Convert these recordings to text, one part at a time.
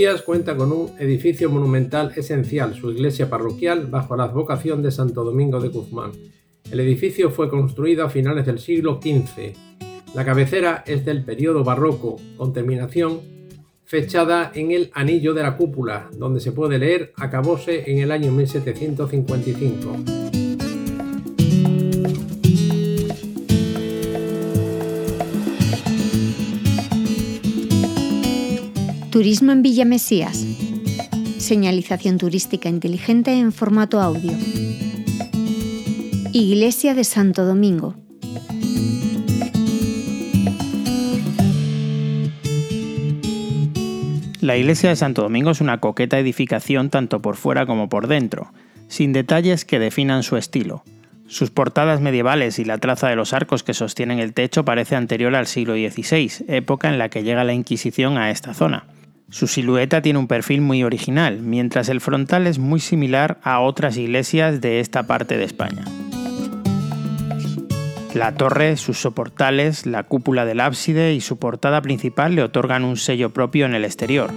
Mesías cuenta con un edificio monumental esencial, su iglesia parroquial, bajo la advocación de Santo Domingo de Guzmán. El edificio fue construido a finales del siglo XV. La cabecera es del periodo barroco, con terminación fechada en el anillo de la cúpula, donde se puede leer acabóse en el año 1755. Turismo en Villa Mesías. Señalización turística inteligente en formato audio. Iglesia de Santo Domingo. La iglesia de Santo Domingo es una coqueta edificación tanto por fuera como por dentro, sin detalles que definan su estilo. Sus portadas medievales y la traza de los arcos que sostienen el techo parece anterior al siglo XVI, época en la que llega la Inquisición a esta zona. Su silueta tiene un perfil muy original, mientras el frontal es muy similar a otras iglesias de esta parte de España. La torre, sus soportales, la cúpula del ábside y su portada principal le otorgan un sello propio en el exterior.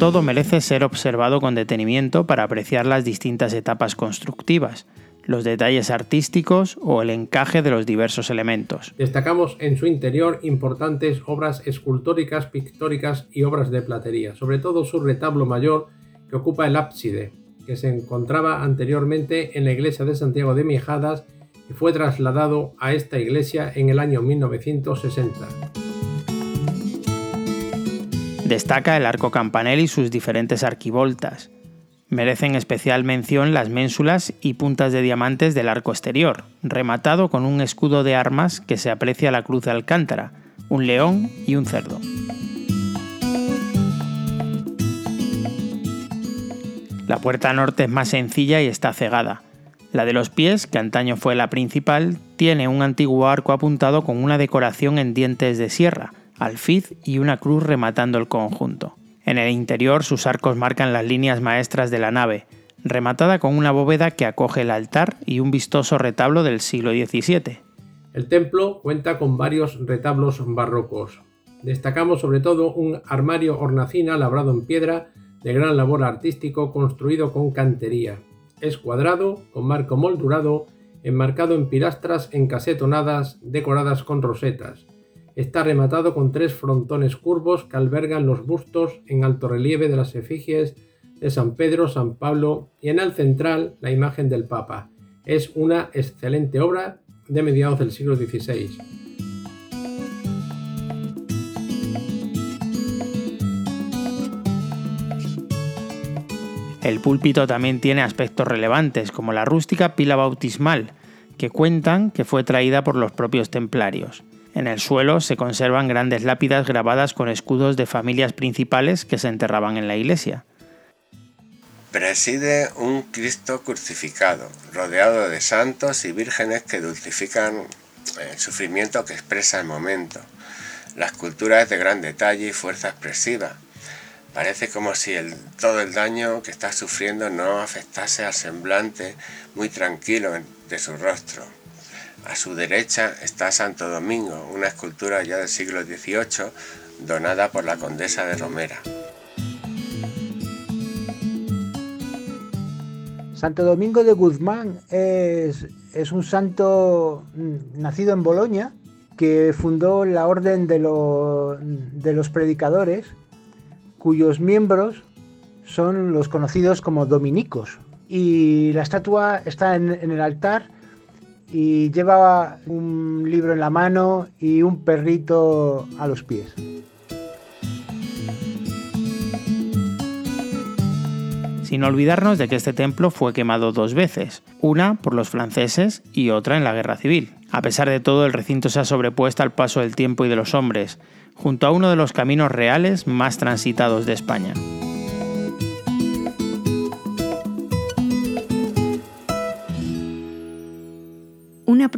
Todo merece ser observado con detenimiento para apreciar las distintas etapas constructivas, los detalles artísticos o el encaje de los diversos elementos. Destacamos en su interior importantes obras escultóricas, pictóricas y obras de platería, sobre todo su retablo mayor que ocupa el ábside, que se encontraba anteriormente en la iglesia de Santiago de Mijadas y fue trasladado a esta iglesia en el año 1960. Destaca el arco campanel y sus diferentes arquivoltas, Merecen especial mención las ménsulas y puntas de diamantes del arco exterior, rematado con un escudo de armas que se aprecia la cruz de Alcántara, un león y un cerdo. La puerta norte es más sencilla y está cegada. La de los pies, que antaño fue la principal, tiene un antiguo arco apuntado con una decoración en dientes de sierra, alfiz y una cruz rematando el conjunto. En el interior sus arcos marcan las líneas maestras de la nave, rematada con una bóveda que acoge el altar y un vistoso retablo del siglo XVII. El templo cuenta con varios retablos barrocos. Destacamos sobre todo un armario hornacina labrado en piedra de gran labor artístico construido con cantería. Es cuadrado, con marco moldurado, enmarcado en pilastras encasetonadas decoradas con rosetas. Está rematado con tres frontones curvos que albergan los bustos en alto relieve de las efigies de San Pedro, San Pablo y en el central la imagen del Papa. Es una excelente obra de mediados del siglo XVI. El púlpito también tiene aspectos relevantes, como la rústica pila bautismal, que cuentan que fue traída por los propios templarios. En el suelo se conservan grandes lápidas grabadas con escudos de familias principales que se enterraban en la iglesia. Preside un Cristo crucificado, rodeado de santos y vírgenes que dulcifican el sufrimiento que expresa el momento. La escultura es de gran detalle y fuerza expresiva. Parece como si todo el daño que está sufriendo no afectase al semblante muy tranquilo de su rostro. A su derecha está Santo Domingo, una escultura ya del siglo XVIII donada por la condesa de Romera. Santo Domingo de Guzmán es, un santo mm, nacido en Boloña que fundó la Orden de, los Predicadores, cuyos miembros son los conocidos como dominicos. Y la estatua está en el altar y lleva un libro en la mano y un perrito a los pies. Sin olvidarnos de que este templo fue quemado dos veces, una por los franceses y otra en la guerra civil. A pesar de todo, el recinto se ha sobrepuesto al paso del tiempo y de los hombres, junto a uno de los caminos reales más transitados de España.